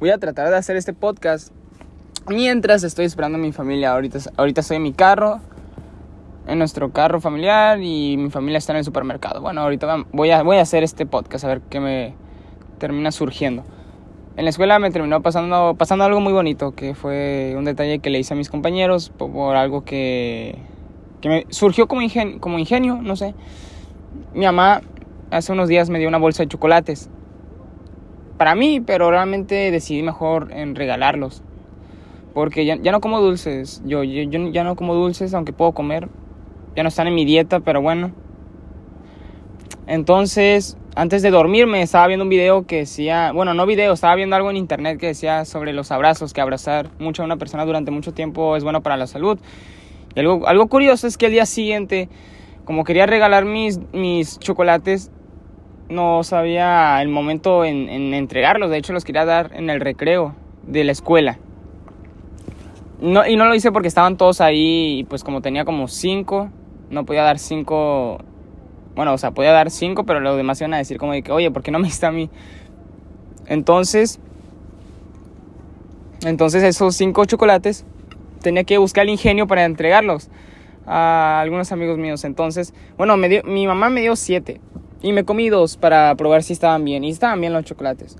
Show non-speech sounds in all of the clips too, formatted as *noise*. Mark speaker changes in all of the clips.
Speaker 1: voy a tratar de hacer este podcast mientras estoy esperando a mi familia. Ahorita, ahorita estoy en mi carro, en nuestro carro familiar y mi familia está en el supermercado. Bueno, ahorita voy a, voy a hacer este podcast a ver qué me termina surgiendo. En la escuela me terminó pasando, pasando algo muy bonito, que fue un detalle que le hice a mis compañeros por, algo que, que me surgió como como ingenio, no sé. Mi mamá hace unos días me dio una bolsa de chocolates para mí, pero realmente decidí mejor en regalarlos. Porque ya, no como dulces, yo, yo, yo ya no como dulces, aunque puedo comer. Ya no están en mi dieta, pero bueno. Entonces, antes de dormirme estaba viendo un video que decía, bueno, no video, estaba viendo algo en internet que decía sobre los abrazos, que abrazar mucho a una persona durante mucho tiempo es bueno para la salud. Y algo, algo curioso es que el día siguiente, como quería regalar mis, mis chocolates, no sabía el momento en, en entregarlos, de hecho los quería dar en el recreo de la escuela. No, y no lo hice porque estaban todos ahí y pues como tenía como cinco, no podía dar cinco bueno, o sea, podía dar cinco, pero los demás iban a decir como de que, oye, ¿por qué no me está a mí? Entonces, entonces esos cinco chocolates tenía que buscar el ingenio para entregarlos a algunos amigos míos. Entonces, bueno, me dio, mi mamá me dio siete y me comí dos para probar si estaban bien. Y estaban bien los chocolates.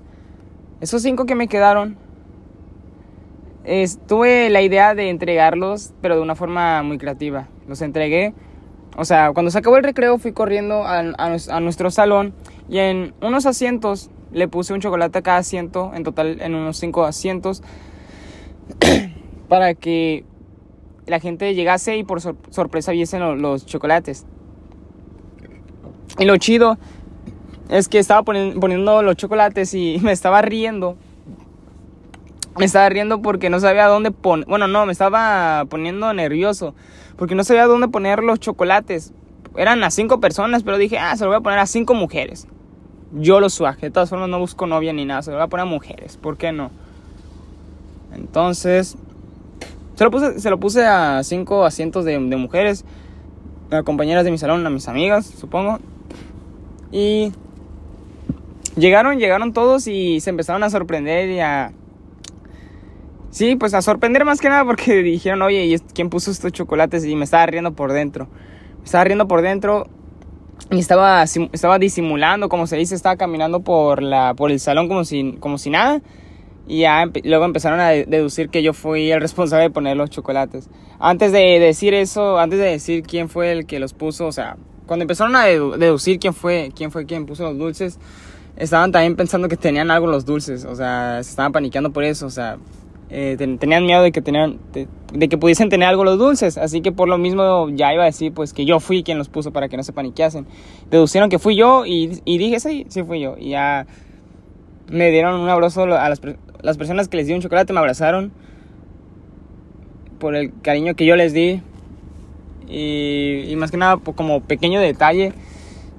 Speaker 1: Esos cinco que me quedaron, tuve la idea de entregarlos, pero de una forma muy creativa. Los entregué o sea, cuando se acabó el recreo fui corriendo a, nuestro salón y en unos asientos le puse un chocolate a cada asiento, en total en unos cinco asientos, *clears throat* para que la gente llegase y por sorpresa viesen los chocolates. Y lo chido es que estaba poniendo los chocolates y *laughs* me estaba riendo. Me estaba riendo porque no sabía dónde poner. Bueno, no, me estaba poniendo nervioso porque no sabía dónde poner los chocolates. Eran a cinco personas, pero dije, ah, se lo voy a poner a cinco mujeres. Yo lo suaje, de todas formas no busco novia ni nada, se lo voy a poner a mujeres, ¿por qué no? Entonces, se lo puse, se lo puse a cinco asientos de, de mujeres, a compañeras de mi salón, a mis amigas, supongo. Y llegaron, llegaron todos y se empezaron a sorprender y a Sí, pues a sorprender más que nada porque *laughs* dijeron, oye, ¿y quién puso estos chocolates? Y me estaba riendo por dentro. Me estaba riendo por dentro y estaba, estaba disimulando, como se dice, estaba caminando por, la, por el salón como si, como si nada. Y ya luego empezaron a deducir que yo fui el *laughs* responsable de poner los chocolates. Antes de decir eso, antes de decir quién fue el que los puso, o sea, cuando empezaron a deducir quién fue, quién fue quien puso los dulces, estaban también pensando que tenían algo los dulces, o sea, se estaban paniqueando por eso, o sea, eh, tenían miedo de que, tenían, de, que pudiesen tener algo los dulces, así que por lo mismo ya iba a decir pues que yo fui quien los puso para que no se paniqueasen. Deducieron que fui yo y, y dije, sí, sí fui yo. Y ya me dieron un abrazo a las, las personas que les di un chocolate, me abrazaron por el cariño que yo les di y, y más que nada como pequeño detalle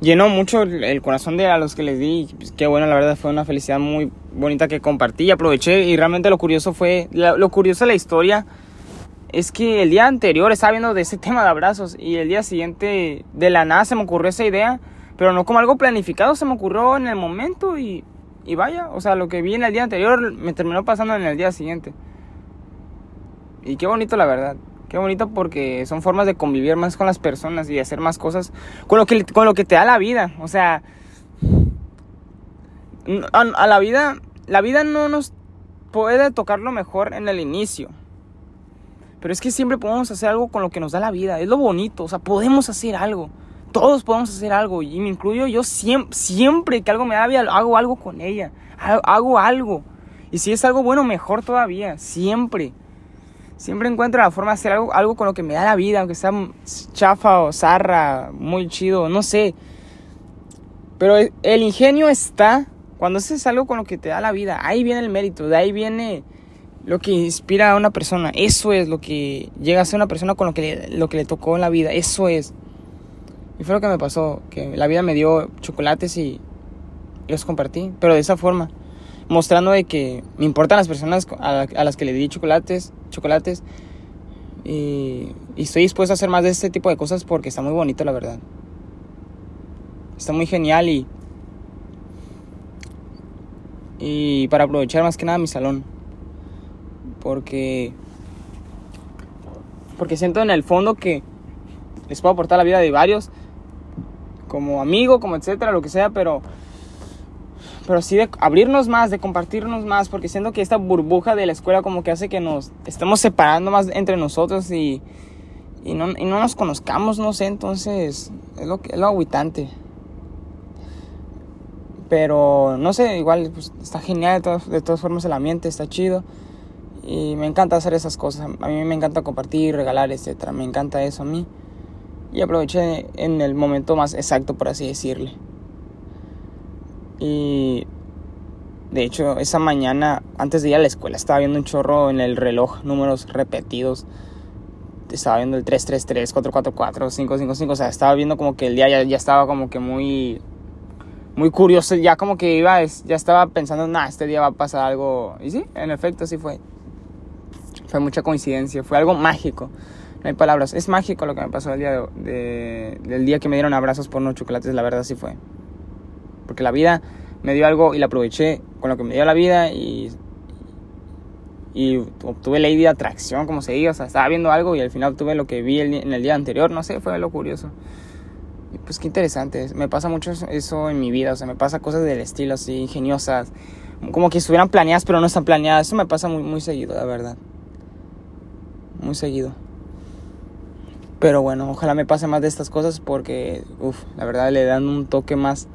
Speaker 1: llenó mucho el corazón de a los que les di. Pues, qué bueno, la verdad fue una felicidad muy bonita que compartí y aproveché. Y realmente lo curioso fue, lo curioso de la historia es que el día anterior estaba viendo de ese *laughs* tema de abrazos y el día siguiente de la nada se me ocurrió esa idea, pero no como algo planificado, se me ocurrió en el momento y, y vaya, o sea, lo que vi en el día anterior me terminó pasando en el día siguiente. Y qué bonito la verdad. Qué bonito porque son formas de convivir más con las personas y hacer más cosas con lo que, con lo que te da la vida. O sea, a, la vida, la vida no nos puede tocar lo mejor en el inicio. Pero es que siempre podemos hacer algo con lo que nos da la vida. Es lo bonito. O sea, podemos hacer algo. Todos podemos hacer algo. Y me incluyo yo siempre, siempre que algo me da vida, hago algo con ella. Hago algo. Y si es algo bueno, mejor todavía. Siempre. Siempre encuentro la forma de hacer algo, algo con lo que me da la vida, aunque sea chafa o zarra, muy chido, no sé. Pero el ingenio está cuando haces algo con lo que te da la vida. Ahí viene el mérito, de ahí viene lo que inspira a una persona. Eso es lo que llega a ser una persona con lo que le, lo que le tocó en la vida. Eso es. Y fue lo que me pasó, que la vida me dio chocolates y los compartí, pero de esa forma mostrando de que me importan las personas a, las que le di chocolates, chocolates y, estoy dispuesto a hacer más de este tipo de cosas porque está muy bonito la verdad. Está muy genial y y para aprovechar más que nada mi salón. Porque porque siento en el fondo que les puedo aportar la vida de varios como amigo, como etcétera, lo que sea, pero pero sí de abrirnos más, de compartirnos más, porque siento que esta burbuja de la escuela como que hace que nos estemos separando más entre nosotros y, y, no, y no nos conozcamos, no sé, entonces es lo, es lo aguitante. Pero no sé, igual pues, está genial, de todas, formas el ambiente está chido. Y me encanta hacer esas cosas. A mí me encanta compartir, regalar, etcétera. Me encanta eso a mí. Y aproveché en el momento más exacto, por así decirle. Y de hecho, esa mañana, antes de ir a la escuela, estaba viendo un chorro en el reloj, números repetidos. Estaba viendo el 333, 444, 555. O sea, estaba viendo como que el día ya, estaba como que muy muy curioso, ya como que iba, ya estaba pensando, nah, este día va a pasar algo. Y sí, en efecto, sí fue. Fue mucha coincidencia, fue algo mágico. No hay palabras. Es mágico lo que me pasó el día de, del día que me dieron abrazos por unos chocolates, la verdad sí fue. Porque la vida me dio algo y la aproveché con lo que me dio la vida y, y obtuve ley de atracción, como se diga. O sea, estaba viendo algo y al final obtuve lo que vi en el día anterior. No sé, fue lo curioso. Y pues qué interesante. Me pasa mucho eso en mi vida. O sea, me pasa cosas del estilo así, ingeniosas. Como que estuvieran planeadas, pero no están planeadas. Eso me pasa muy, muy seguido, la verdad. Muy seguido. Pero bueno, ojalá me pase más de estas cosas porque, uff, la verdad le dan un toque más,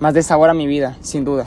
Speaker 1: más de sabor a mi vida, sin duda.